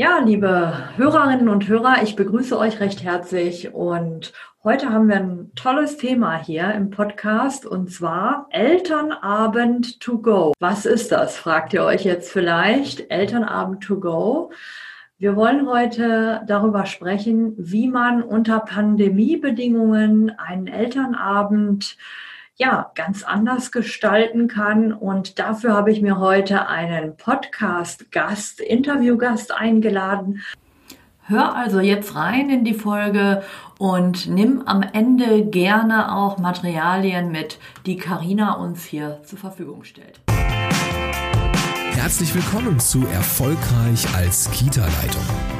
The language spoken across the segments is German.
Ja, liebe Hörerinnen und Hörer, ich begrüße euch recht herzlich und heute haben wir ein tolles Thema hier im Podcast und zwar Elternabend to go. Was ist das? Fragt ihr euch jetzt vielleicht. Elternabend to go. Wir wollen heute darüber sprechen, wie man unter Pandemiebedingungen einen Elternabend ja, ganz anders gestalten kann. Und dafür habe ich mir heute einen Podcast-Gast, Interviewgast eingeladen. Hör also jetzt rein in die Folge und nimm am Ende gerne auch Materialien mit, die Karina uns hier zur Verfügung stellt. Herzlich willkommen zu Erfolgreich als Kita-Leitung.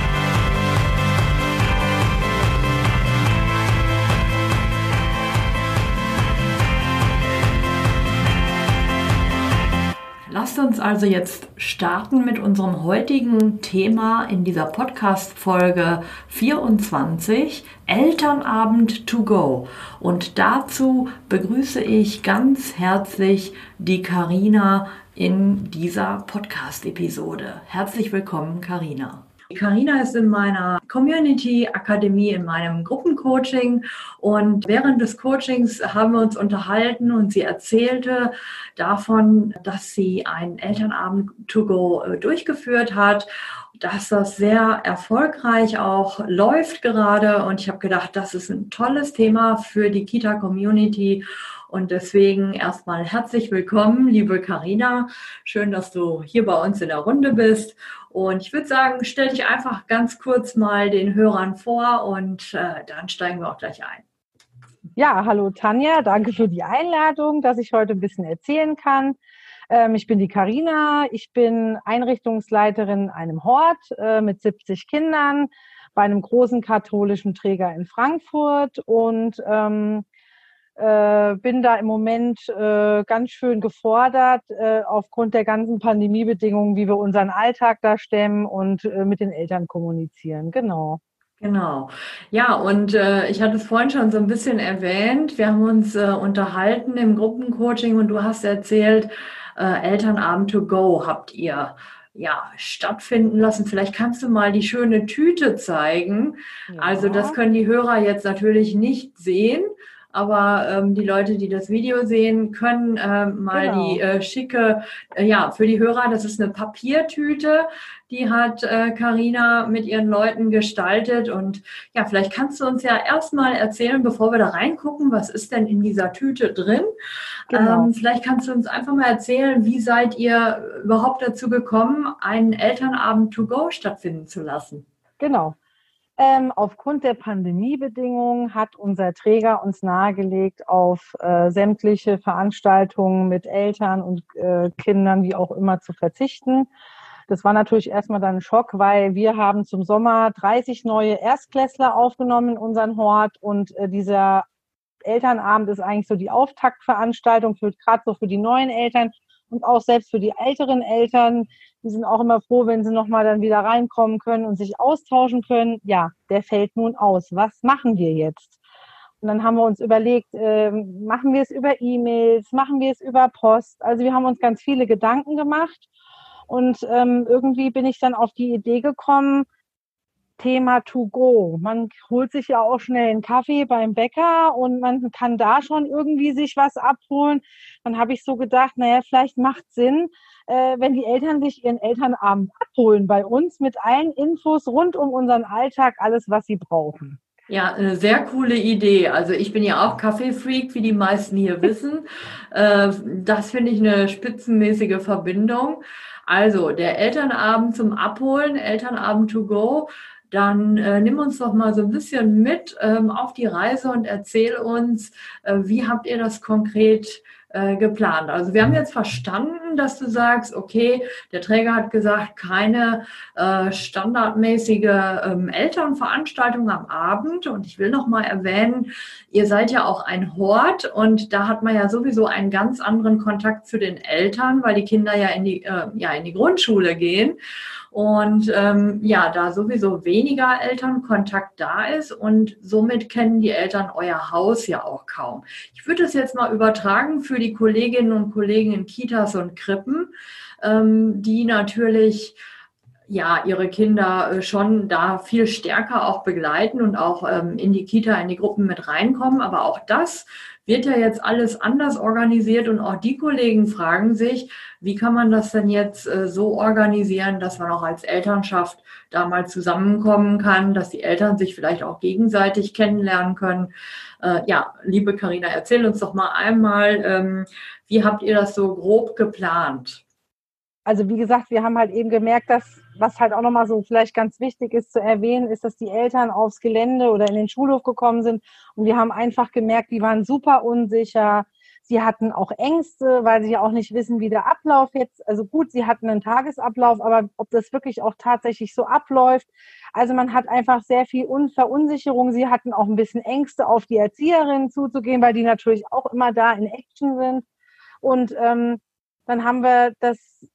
Lasst uns also jetzt starten mit unserem heutigen Thema in dieser Podcast-Folge 24, Elternabend to go. Und dazu begrüße ich ganz herzlich die Karina in dieser Podcast-Episode. Herzlich willkommen, Karina. Karina ist in meiner Community Akademie, in meinem Gruppencoaching und während des Coachings haben wir uns unterhalten und sie erzählte davon, dass sie einen Elternabend to go äh, durchgeführt hat dass das sehr erfolgreich auch läuft gerade. Und ich habe gedacht, das ist ein tolles Thema für die Kita-Community. Und deswegen erstmal herzlich willkommen, liebe Karina. Schön, dass du hier bei uns in der Runde bist. Und ich würde sagen, stell dich einfach ganz kurz mal den Hörern vor und äh, dann steigen wir auch gleich ein. Ja, hallo Tanja, danke für die Einladung, dass ich heute ein bisschen erzählen kann. Ähm, ich bin die Karina, ich bin Einrichtungsleiterin in einem Hort äh, mit 70 Kindern bei einem großen katholischen Träger in Frankfurt und ähm, äh, bin da im Moment äh, ganz schön gefordert äh, aufgrund der ganzen Pandemiebedingungen, wie wir unseren Alltag da stemmen und äh, mit den Eltern kommunizieren. Genau. Genau. Ja, und äh, ich hatte es vorhin schon so ein bisschen erwähnt. Wir haben uns äh, unterhalten im Gruppencoaching und du hast erzählt, äh, Elternabend to go habt ihr ja, stattfinden lassen. Vielleicht kannst du mal die schöne Tüte zeigen. Ja. Also das können die Hörer jetzt natürlich nicht sehen, aber ähm, die Leute, die das Video sehen, können äh, mal genau. die äh, schicke, äh, ja, für die Hörer, das ist eine Papiertüte, die hat Karina äh, mit ihren Leuten gestaltet und ja, vielleicht kannst du uns ja erstmal erzählen, bevor wir da reingucken, was ist denn in dieser Tüte drin? Genau. Ähm, vielleicht kannst du uns einfach mal erzählen, wie seid ihr überhaupt dazu gekommen, einen Elternabend to go stattfinden zu lassen? Genau. Ähm, aufgrund der Pandemiebedingungen hat unser Träger uns nahegelegt, auf äh, sämtliche Veranstaltungen mit Eltern und äh, Kindern, wie auch immer, zu verzichten. Das war natürlich erstmal dann ein Schock, weil wir haben zum Sommer 30 neue Erstklässler aufgenommen in unseren Hort und äh, dieser Elternabend ist eigentlich so die Auftaktveranstaltung gerade so für die neuen Eltern und auch selbst für die älteren Eltern, die sind auch immer froh, wenn sie nochmal dann wieder reinkommen können und sich austauschen können. Ja, der fällt nun aus. Was machen wir jetzt? Und dann haben wir uns überlegt, äh, machen wir es über E-Mails, machen wir es über Post. Also wir haben uns ganz viele Gedanken gemacht. Und ähm, irgendwie bin ich dann auf die Idee gekommen, Thema to go. Man holt sich ja auch schnell einen Kaffee beim Bäcker und man kann da schon irgendwie sich was abholen. Dann habe ich so gedacht, naja, vielleicht macht Sinn, äh, wenn die Eltern sich ihren Elternabend abholen bei uns mit allen Infos rund um unseren Alltag, alles, was sie brauchen. Ja, eine sehr coole Idee. Also ich bin ja auch Kaffeefreak, wie die meisten hier wissen. Äh, das finde ich eine spitzenmäßige Verbindung. Also der Elternabend zum Abholen, Elternabend to go, dann äh, nimm uns doch mal so ein bisschen mit ähm, auf die Reise und erzähl uns, äh, wie habt ihr das konkret äh, geplant? Also wir haben jetzt verstanden, dass du sagst, okay, der Träger hat gesagt, keine äh, standardmäßige ähm, Elternveranstaltung am Abend. Und ich will noch mal erwähnen, ihr seid ja auch ein Hort und da hat man ja sowieso einen ganz anderen Kontakt zu den Eltern, weil die Kinder ja in die, äh, ja, in die Grundschule gehen. Und ähm, ja, da sowieso weniger Elternkontakt da ist und somit kennen die Eltern euer Haus ja auch kaum. Ich würde es jetzt mal übertragen für die Kolleginnen und Kollegen in Kitas und Krippen, ähm, die natürlich ja, ihre Kinder äh, schon da viel stärker auch begleiten und auch ähm, in die Kita, in die Gruppen mit reinkommen. Aber auch das wird ja jetzt alles anders organisiert und auch die Kollegen fragen sich, wie kann man das denn jetzt äh, so organisieren, dass man auch als Elternschaft da mal zusammenkommen kann, dass die Eltern sich vielleicht auch gegenseitig kennenlernen können. Äh, ja, liebe Karina, erzähl uns doch mal einmal, ähm, wie habt ihr das so grob geplant? Also wie gesagt, wir haben halt eben gemerkt, dass was halt auch nochmal so vielleicht ganz wichtig ist zu erwähnen, ist, dass die Eltern aufs Gelände oder in den Schulhof gekommen sind und wir haben einfach gemerkt, die waren super unsicher. Sie hatten auch Ängste, weil sie ja auch nicht wissen, wie der Ablauf jetzt, also gut, sie hatten einen Tagesablauf, aber ob das wirklich auch tatsächlich so abläuft. Also man hat einfach sehr viel Verunsicherung. Sie hatten auch ein bisschen Ängste, auf die Erzieherinnen zuzugehen, weil die natürlich auch immer da in Action sind. Und ähm, dann haben wir das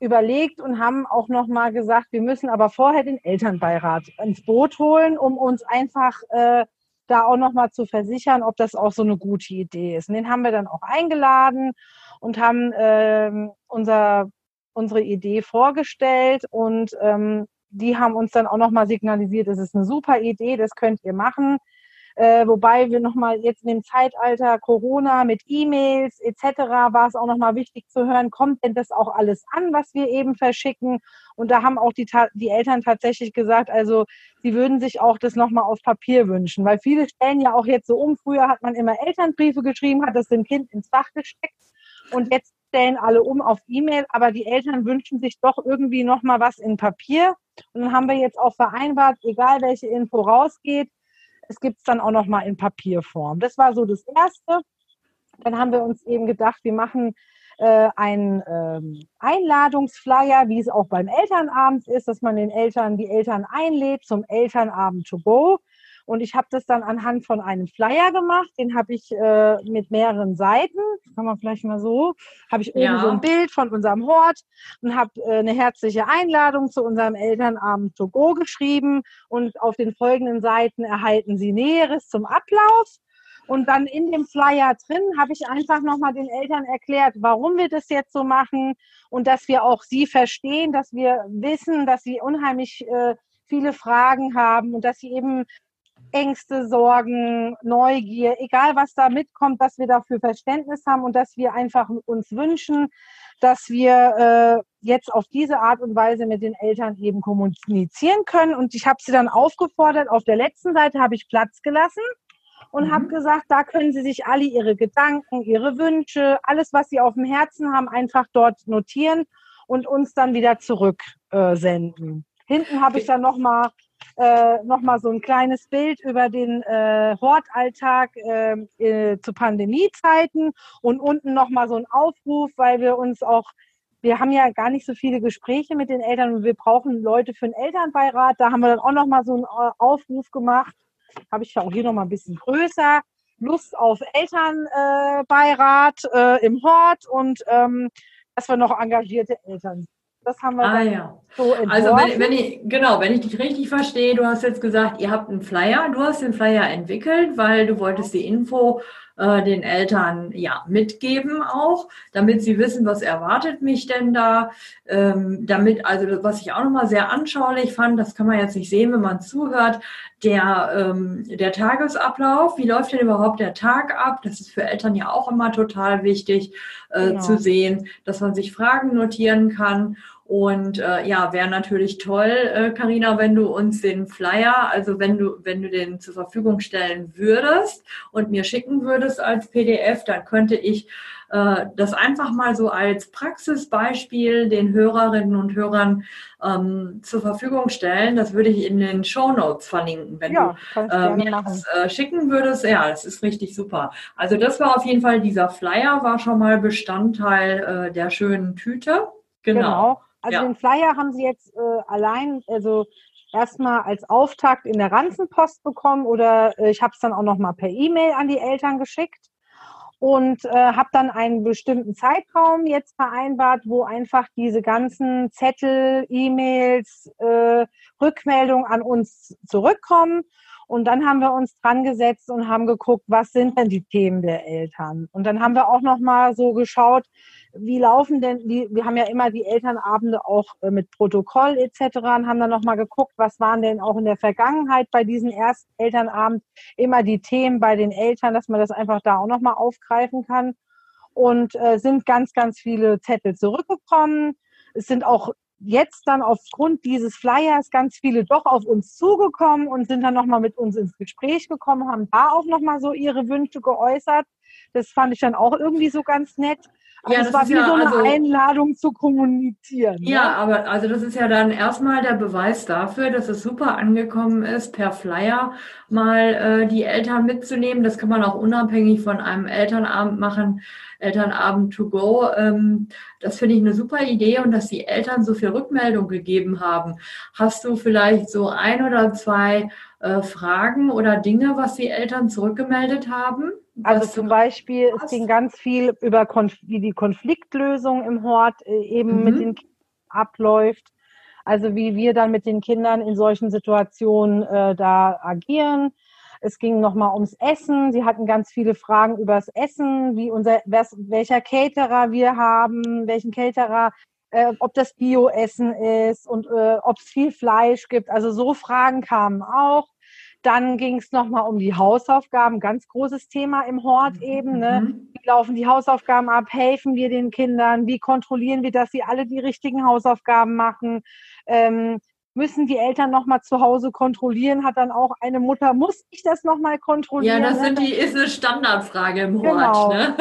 überlegt und haben auch noch mal gesagt, wir müssen aber vorher den Elternbeirat ins Boot holen, um uns einfach äh, da auch noch mal zu versichern, ob das auch so eine gute Idee ist. Und den haben wir dann auch eingeladen und haben äh, unser, unsere Idee vorgestellt und ähm, die haben uns dann auch noch mal signalisiert, es ist eine super Idee, das könnt ihr machen. Äh, wobei wir nochmal jetzt in dem Zeitalter Corona mit E-Mails etc. war es auch nochmal wichtig zu hören, kommt denn das auch alles an, was wir eben verschicken? Und da haben auch die, die Eltern tatsächlich gesagt, also sie würden sich auch das nochmal auf Papier wünschen, weil viele stellen ja auch jetzt so um. Früher hat man immer Elternbriefe geschrieben, hat das dem Kind ins Fach gesteckt und jetzt stellen alle um auf E-Mail, aber die Eltern wünschen sich doch irgendwie nochmal was in Papier. Und dann haben wir jetzt auch vereinbart, egal welche Info rausgeht, es gibt es dann auch noch mal in Papierform. Das war so das Erste. Dann haben wir uns eben gedacht, wir machen äh, einen ähm, Einladungsflyer, wie es auch beim Elternabend ist, dass man den Eltern, die Eltern einlädt zum Elternabend to go. Und ich habe das dann anhand von einem Flyer gemacht. Den habe ich äh, mit mehreren Seiten. Kann man vielleicht mal so. Habe ich oben ja. so ein Bild von unserem Hort und habe äh, eine herzliche Einladung zu unserem Elternabend to go geschrieben. Und auf den folgenden Seiten erhalten Sie Näheres zum Ablauf. Und dann in dem Flyer drin habe ich einfach nochmal den Eltern erklärt, warum wir das jetzt so machen und dass wir auch sie verstehen, dass wir wissen, dass sie unheimlich äh, viele Fragen haben und dass sie eben Ängste, Sorgen, Neugier, egal was da mitkommt, dass wir dafür Verständnis haben und dass wir einfach uns wünschen, dass wir äh, jetzt auf diese Art und Weise mit den Eltern eben kommunizieren können. Und ich habe sie dann aufgefordert, auf der letzten Seite habe ich Platz gelassen und mhm. habe gesagt, da können Sie sich alle Ihre Gedanken, Ihre Wünsche, alles, was Sie auf dem Herzen haben, einfach dort notieren und uns dann wieder zurücksenden. Äh, Hinten habe ich dann nochmal äh, nochmal so ein kleines Bild über den äh, Hortalltag äh, äh, zu Pandemiezeiten und unten nochmal so ein Aufruf, weil wir uns auch, wir haben ja gar nicht so viele Gespräche mit den Eltern und wir brauchen Leute für einen Elternbeirat. Da haben wir dann auch nochmal so einen äh, Aufruf gemacht. Habe ich ja auch hier nochmal ein bisschen größer. Lust auf Elternbeirat äh, im Hort und ähm, dass wir noch engagierte Eltern sind. Das haben wir ah, ja. so entworfen. Also wenn, wenn ich, genau, wenn ich dich richtig verstehe, du hast jetzt gesagt, ihr habt einen Flyer, du hast den Flyer entwickelt, weil du wolltest die Info äh, den Eltern ja mitgeben auch, damit sie wissen, was erwartet mich denn da. Ähm, damit, also was ich auch nochmal sehr anschaulich fand, das kann man jetzt nicht sehen, wenn man zuhört, der, ähm, der Tagesablauf, wie läuft denn überhaupt der Tag ab? Das ist für Eltern ja auch immer total wichtig äh, genau. zu sehen, dass man sich Fragen notieren kann. Und äh, ja, wäre natürlich toll, Karina, äh, wenn du uns den Flyer, also wenn du, wenn du den zur Verfügung stellen würdest und mir schicken würdest als PDF, dann könnte ich äh, das einfach mal so als Praxisbeispiel den Hörerinnen und Hörern ähm, zur Verfügung stellen. Das würde ich in den Show Notes verlinken, wenn ja, du äh, mir das äh, schicken würdest. Ja, das ist richtig super. Also das war auf jeden Fall dieser Flyer, war schon mal Bestandteil äh, der schönen Tüte. Genau. genau. Also ja. den Flyer haben sie jetzt äh, allein, also erstmal als Auftakt in der Ranzenpost bekommen oder äh, ich habe es dann auch noch mal per E-Mail an die Eltern geschickt. und äh, habe dann einen bestimmten Zeitraum jetzt vereinbart, wo einfach diese ganzen Zettel, E-Mails, äh, Rückmeldungen an uns zurückkommen. Und dann haben wir uns dran gesetzt und haben geguckt, was sind denn die Themen der Eltern? Und dann haben wir auch noch mal so geschaut, wie laufen denn die, wir haben ja immer die Elternabende auch äh, mit Protokoll etc. und haben dann nochmal geguckt, was waren denn auch in der Vergangenheit bei diesem ersten Elternabend immer die Themen bei den Eltern, dass man das einfach da auch nochmal aufgreifen kann. Und äh, sind ganz, ganz viele Zettel zurückgekommen. Es sind auch jetzt dann aufgrund dieses Flyers ganz viele doch auf uns zugekommen und sind dann nochmal mit uns ins Gespräch gekommen, haben da auch nochmal so ihre Wünsche geäußert. Das fand ich dann auch irgendwie so ganz nett. Aber ja, das war wie ja, so eine also, Einladung zu kommunizieren. Ja, ja, aber also das ist ja dann erstmal der Beweis dafür, dass es super angekommen ist, per Flyer mal äh, die Eltern mitzunehmen. Das kann man auch unabhängig von einem Elternabend machen, Elternabend to go. Ähm, das finde ich eine super Idee und dass die Eltern so viel Rückmeldung gegeben haben. Hast du vielleicht so ein oder zwei äh, Fragen oder Dinge, was die Eltern zurückgemeldet haben? Also zum Beispiel, es ging ganz viel über Konf wie die Konfliktlösung im Hort äh, eben mhm. mit den Kindern abläuft. Also wie wir dann mit den Kindern in solchen Situationen äh, da agieren. Es ging nochmal ums Essen. Sie hatten ganz viele Fragen über das Essen, wie unser, welcher Caterer wir haben, welchen Caterer, äh, ob das Bio-Essen ist und äh, ob es viel Fleisch gibt. Also so Fragen kamen auch. Dann ging es nochmal um die Hausaufgaben, ganz großes Thema im Hort mhm. eben. Ne? Mhm. Wie laufen die Hausaufgaben ab? Helfen wir den Kindern? Wie kontrollieren wir, dass sie alle die richtigen Hausaufgaben machen? Ähm, müssen die Eltern nochmal zu Hause kontrollieren? Hat dann auch eine Mutter, muss ich das nochmal kontrollieren? Ja, das sind die, ist eine Standardfrage im Hort. Genau, ne?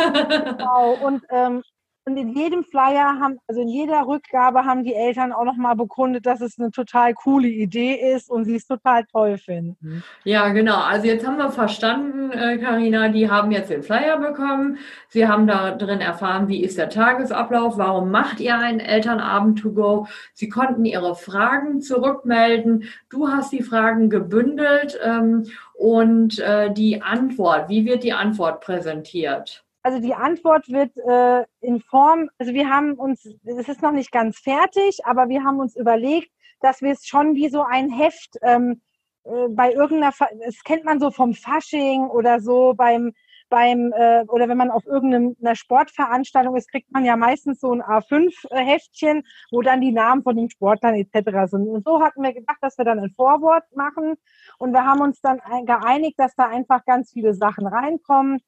genau. Und ähm, und in jedem Flyer haben, also in jeder Rückgabe haben die Eltern auch nochmal bekundet, dass es eine total coole Idee ist und sie es total toll finden. Ja, genau. Also jetzt haben wir verstanden, Karina, äh, die haben jetzt den Flyer bekommen. Sie haben da drin erfahren, wie ist der Tagesablauf, warum macht ihr einen Elternabend to go. Sie konnten ihre Fragen zurückmelden. Du hast die Fragen gebündelt ähm, und äh, die Antwort, wie wird die Antwort präsentiert? Also die Antwort wird äh, in Form, also wir haben uns, es ist noch nicht ganz fertig, aber wir haben uns überlegt, dass wir es schon wie so ein Heft ähm, äh, bei irgendeiner, das kennt man so vom Fasching oder so beim beim äh, oder wenn man auf irgendeiner Sportveranstaltung ist, kriegt man ja meistens so ein A5-Heftchen, wo dann die Namen von den Sportlern etc. sind. Und so hatten wir gedacht, dass wir dann ein Vorwort machen und wir haben uns dann geeinigt, dass da einfach ganz viele Sachen reinkommen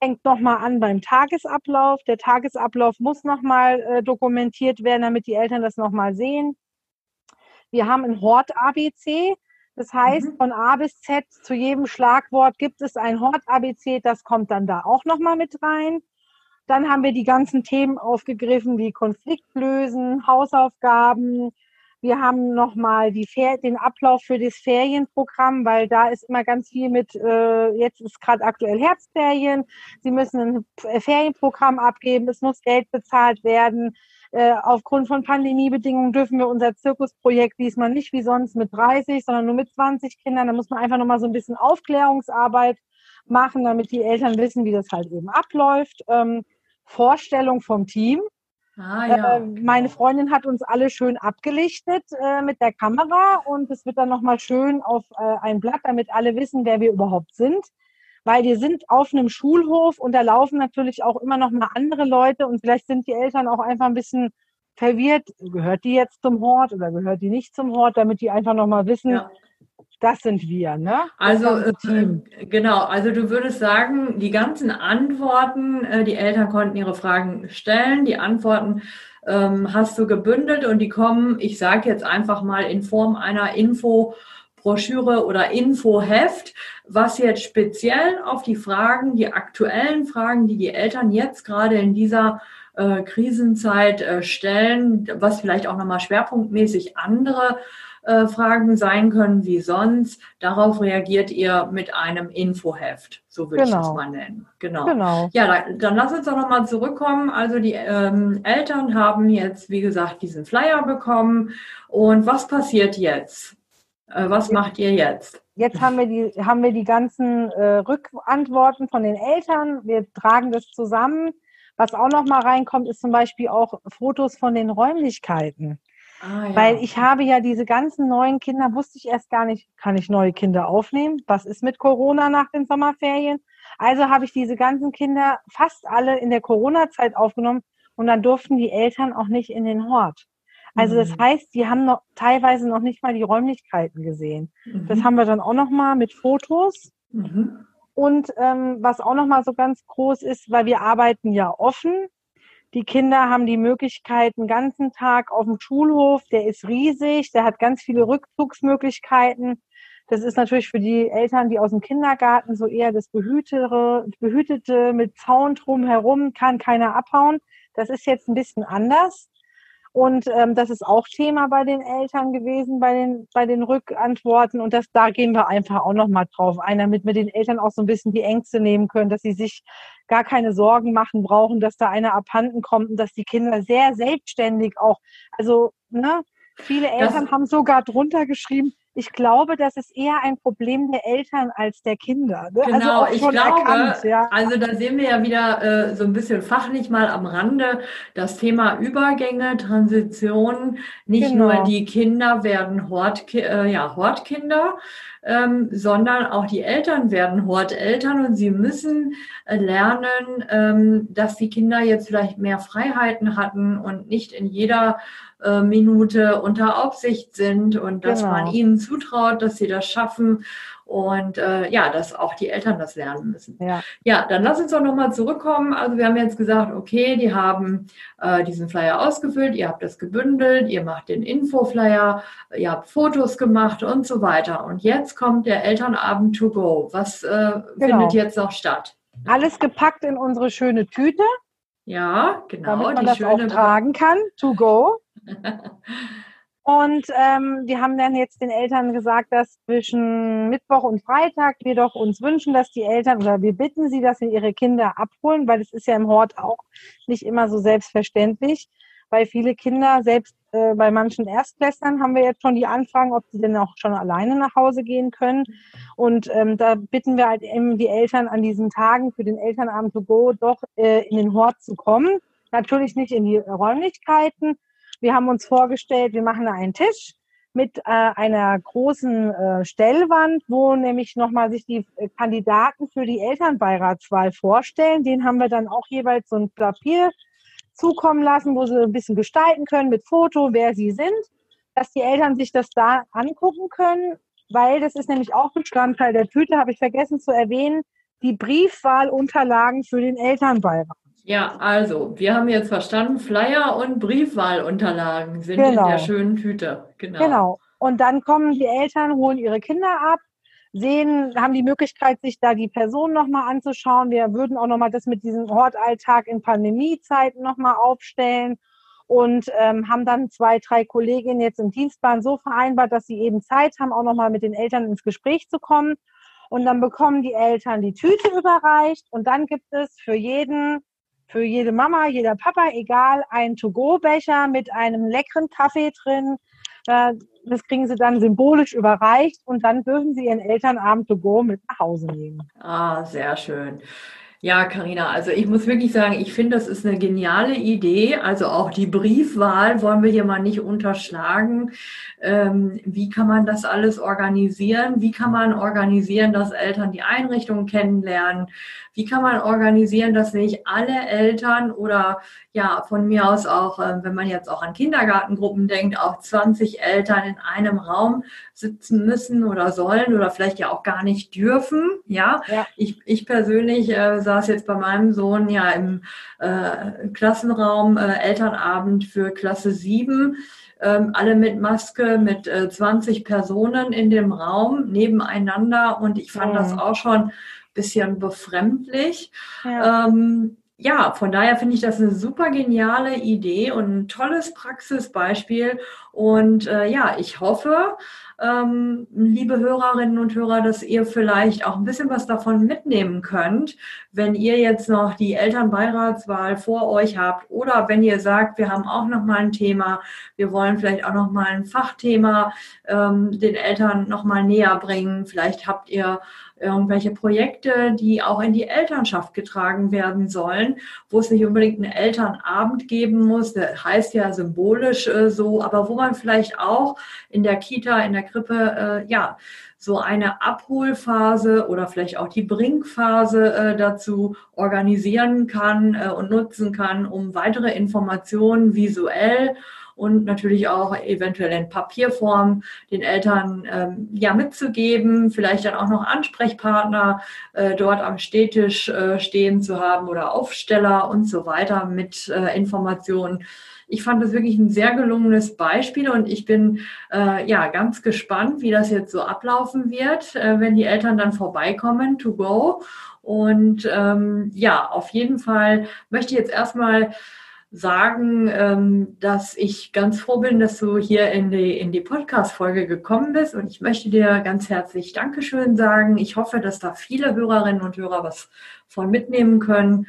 fängt nochmal an beim Tagesablauf. Der Tagesablauf muss nochmal äh, dokumentiert werden, damit die Eltern das nochmal sehen. Wir haben ein Hort-ABC. Das heißt, mhm. von A bis Z zu jedem Schlagwort gibt es ein Hort-ABC. Das kommt dann da auch nochmal mit rein. Dann haben wir die ganzen Themen aufgegriffen, wie Konfliktlösen, Hausaufgaben, wir haben nochmal den Ablauf für das Ferienprogramm, weil da ist immer ganz viel mit, äh, jetzt ist gerade aktuell Herbstferien, Sie müssen ein äh, Ferienprogramm abgeben, es muss Geld bezahlt werden. Äh, aufgrund von Pandemiebedingungen dürfen wir unser Zirkusprojekt diesmal nicht wie sonst mit 30, sondern nur mit 20 Kindern. Da muss man einfach nochmal so ein bisschen Aufklärungsarbeit machen, damit die Eltern wissen, wie das halt eben abläuft. Ähm, Vorstellung vom Team. Ah, ja. äh, meine Freundin hat uns alle schön abgelichtet äh, mit der Kamera und es wird dann nochmal schön auf äh, ein Blatt, damit alle wissen, wer wir überhaupt sind. Weil wir sind auf einem Schulhof und da laufen natürlich auch immer noch mal andere Leute und vielleicht sind die Eltern auch einfach ein bisschen verwirrt. Gehört die jetzt zum Hort oder gehört die nicht zum Hort, damit die einfach noch mal wissen, ja das sind wir, ne? Das also äh, genau, also du würdest sagen, die ganzen Antworten, äh, die Eltern konnten ihre Fragen stellen, die Antworten ähm, hast du gebündelt und die kommen, ich sage jetzt einfach mal in Form einer Infobroschüre oder Infoheft, was jetzt speziell auf die Fragen, die aktuellen Fragen, die die Eltern jetzt gerade in dieser äh, Krisenzeit äh, stellen, was vielleicht auch nochmal schwerpunktmäßig andere äh, Fragen sein können wie sonst. Darauf reagiert ihr mit einem Infoheft, so würde genau. ich es mal nennen. Genau. genau. Ja, dann, dann lass uns doch nochmal zurückkommen. Also die ähm, Eltern haben jetzt, wie gesagt, diesen Flyer bekommen. Und was passiert jetzt? Äh, was macht ihr jetzt? Jetzt haben wir die, haben wir die ganzen äh, Rückantworten von den Eltern. Wir tragen das zusammen. Was auch noch mal reinkommt, ist zum Beispiel auch Fotos von den Räumlichkeiten. Ah, ja. Weil ich habe ja diese ganzen neuen Kinder, wusste ich erst gar nicht, kann ich neue Kinder aufnehmen? Was ist mit Corona nach den Sommerferien? Also habe ich diese ganzen Kinder fast alle in der Corona-Zeit aufgenommen und dann durften die Eltern auch nicht in den Hort. Also das mhm. heißt, die haben noch teilweise noch nicht mal die Räumlichkeiten gesehen. Mhm. Das haben wir dann auch noch mal mit Fotos. Mhm. Und ähm, was auch noch mal so ganz groß ist, weil wir arbeiten ja offen. Die Kinder haben die Möglichkeit, einen ganzen Tag auf dem Schulhof, der ist riesig, der hat ganz viele Rückzugsmöglichkeiten. Das ist natürlich für die Eltern, die aus dem Kindergarten so eher das Behütere, Behütete mit Zaun drumherum, kann keiner abhauen. Das ist jetzt ein bisschen anders. Und ähm, das ist auch Thema bei den Eltern gewesen, bei den, bei den Rückantworten. Und das, da gehen wir einfach auch nochmal drauf ein, damit wir den Eltern auch so ein bisschen die Ängste nehmen können, dass sie sich gar keine Sorgen machen brauchen, dass da einer abhanden kommt und dass die Kinder sehr selbstständig auch, also, ne, viele Eltern das, haben sogar drunter geschrieben, ich glaube, das ist eher ein Problem der Eltern als der Kinder. Ne? Also genau, also ich glaube, erkannt, ja. also da sehen wir ja wieder äh, so ein bisschen fachlich mal am Rande das Thema Übergänge, Transition. Nicht genau. nur die Kinder werden Hort, äh, ja, Hortkinder, ähm, sondern auch die Eltern werden Horteltern und sie müssen äh, lernen, ähm, dass die Kinder jetzt vielleicht mehr Freiheiten hatten und nicht in jeder äh, Minute unter Aufsicht sind und dass genau. man ihnen zutraut, dass sie das schaffen und äh, ja, dass auch die Eltern das lernen müssen. Ja, ja dann lass uns doch nochmal zurückkommen. Also wir haben jetzt gesagt, okay, die haben äh, diesen Flyer ausgefüllt, ihr habt das gebündelt, ihr macht den Infoflyer, ihr habt Fotos gemacht und so weiter. Und jetzt kommt der Elternabend to go. Was äh, genau. findet jetzt noch statt? Alles gepackt in unsere schöne Tüte. Ja, genau. Damit man die das schöne auch tragen kann, to go. Und ähm, wir haben dann jetzt den Eltern gesagt, dass zwischen Mittwoch und Freitag wir doch uns wünschen, dass die Eltern oder wir bitten sie, dass sie ihre Kinder abholen, weil es ist ja im Hort auch nicht immer so selbstverständlich, weil viele Kinder, selbst äh, bei manchen Erstklässlern haben wir jetzt schon die Anfragen, ob sie denn auch schon alleine nach Hause gehen können. Und ähm, da bitten wir halt eben die Eltern an diesen Tagen für den Elternabend to go doch äh, in den Hort zu kommen. Natürlich nicht in die Räumlichkeiten, wir haben uns vorgestellt, wir machen einen Tisch mit äh, einer großen äh, Stellwand, wo nämlich nochmal sich die äh, Kandidaten für die Elternbeiratswahl vorstellen. Den haben wir dann auch jeweils so ein Papier zukommen lassen, wo sie ein bisschen gestalten können mit Foto, wer sie sind, dass die Eltern sich das da angucken können, weil das ist nämlich auch Bestandteil der Tüte, habe ich vergessen zu erwähnen, die Briefwahlunterlagen für den Elternbeirat. Ja, also, wir haben jetzt verstanden, Flyer und Briefwahlunterlagen sind genau. in der genau. schönen Tüte. Genau. Genau. Und dann kommen die Eltern, holen ihre Kinder ab, sehen, haben die Möglichkeit, sich da die Person nochmal anzuschauen. Wir würden auch nochmal das mit diesem Hortalltag in Pandemiezeiten nochmal aufstellen und ähm, haben dann zwei, drei Kolleginnen jetzt im Dienstplan so vereinbart, dass sie eben Zeit haben, auch nochmal mit den Eltern ins Gespräch zu kommen. Und dann bekommen die Eltern die Tüte überreicht und dann gibt es für jeden für jede Mama, jeder Papa, egal, ein To-Go-Becher mit einem leckeren Kaffee drin. Äh, das kriegen sie dann symbolisch überreicht und dann dürfen sie ihren Elternabend To-Go mit nach Hause nehmen. Ah, sehr schön. Ja, Karina, also ich muss wirklich sagen, ich finde, das ist eine geniale Idee. Also auch die Briefwahl wollen wir hier mal nicht unterschlagen. Ähm, wie kann man das alles organisieren? Wie kann man organisieren, dass Eltern die Einrichtung kennenlernen? Wie kann man organisieren, dass nicht alle Eltern oder ja, von mir aus auch, äh, wenn man jetzt auch an Kindergartengruppen denkt, auch 20 Eltern in einem Raum sitzen müssen oder sollen oder vielleicht ja auch gar nicht dürfen. Ja, ja. Ich, ich persönlich äh, saß jetzt bei meinem Sohn ja im äh, Klassenraum äh, Elternabend für Klasse 7 ähm, alle mit Maske, mit äh, 20 Personen in dem Raum nebeneinander und ich fand mhm. das auch schon bisschen befremdlich. Ja. Ähm, ja, von daher finde ich das eine super geniale Idee und ein tolles Praxisbeispiel, Und äh, ja, ich hoffe, ähm, liebe Hörerinnen und Hörer, dass ihr vielleicht auch ein bisschen was davon mitnehmen könnt, wenn ihr jetzt noch die Elternbeiratswahl vor euch habt oder wenn ihr sagt, wir haben auch noch mal ein Thema, wir wollen vielleicht auch noch mal ein Fachthema ähm, den Eltern noch mal näher bringen. Vielleicht habt ihr irgendwelche Projekte, die auch in die Elternschaft getragen werden sollen, wo es nicht unbedingt einen Elternabend geben muss, der heißt ja symbolisch äh, so, aber wo man vielleicht auch in der Kita, in der Krippe, äh, ja, so eine Abholphase oder vielleicht auch die Bringphase äh, dazu organisieren kann äh, und nutzen kann, um weitere Informationen visuell und natürlich auch eventuell in Papierform den Eltern ähm, ja mitzugeben, vielleicht dann auch noch Ansprechpartner äh, dort am Städtisch äh, stehen zu haben oder Aufsteller und so weiter mit äh, Informationen. Ich fand das wirklich ein sehr gelungenes Beispiel und ich bin äh, ja ganz gespannt, wie das jetzt so ablaufen wird, äh, wenn die Eltern dann vorbeikommen to go. Und ähm, ja, auf jeden Fall möchte ich jetzt erstmal sagen, ähm, dass ich ganz froh bin, dass du hier in die, in die Podcast-Folge gekommen bist. Und ich möchte dir ganz herzlich Dankeschön sagen. Ich hoffe, dass da viele Hörerinnen und Hörer was von mitnehmen können.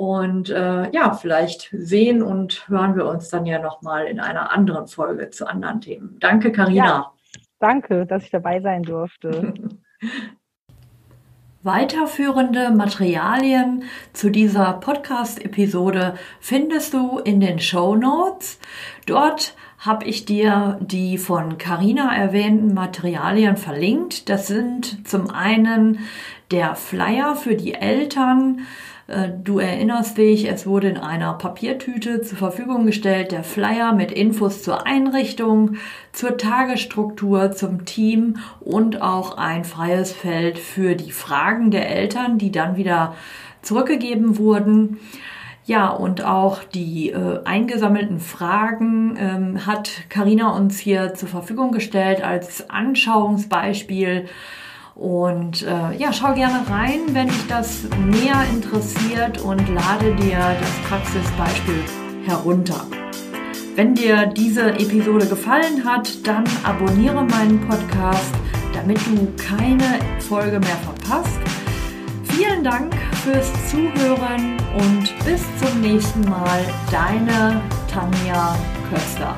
Und äh, ja, vielleicht sehen und hören wir uns dann ja nochmal in einer anderen Folge zu anderen Themen. Danke, Karina. Ja, danke, dass ich dabei sein durfte. Weiterführende Materialien zu dieser Podcast-Episode findest du in den Show Notes. Dort habe ich dir die von Carina erwähnten Materialien verlinkt. Das sind zum einen der Flyer für die Eltern, du erinnerst dich, es wurde in einer Papiertüte zur Verfügung gestellt, der Flyer mit Infos zur Einrichtung, zur Tagesstruktur, zum Team und auch ein freies Feld für die Fragen der Eltern, die dann wieder zurückgegeben wurden. Ja, und auch die äh, eingesammelten Fragen ähm, hat Karina uns hier zur Verfügung gestellt als Anschauungsbeispiel und äh, ja, schau gerne rein, wenn dich das näher interessiert und lade dir das Praxisbeispiel herunter. Wenn dir diese Episode gefallen hat, dann abonniere meinen Podcast, damit du keine Folge mehr verpasst. Vielen Dank fürs Zuhören und bis zum nächsten Mal. Deine Tanja Köster.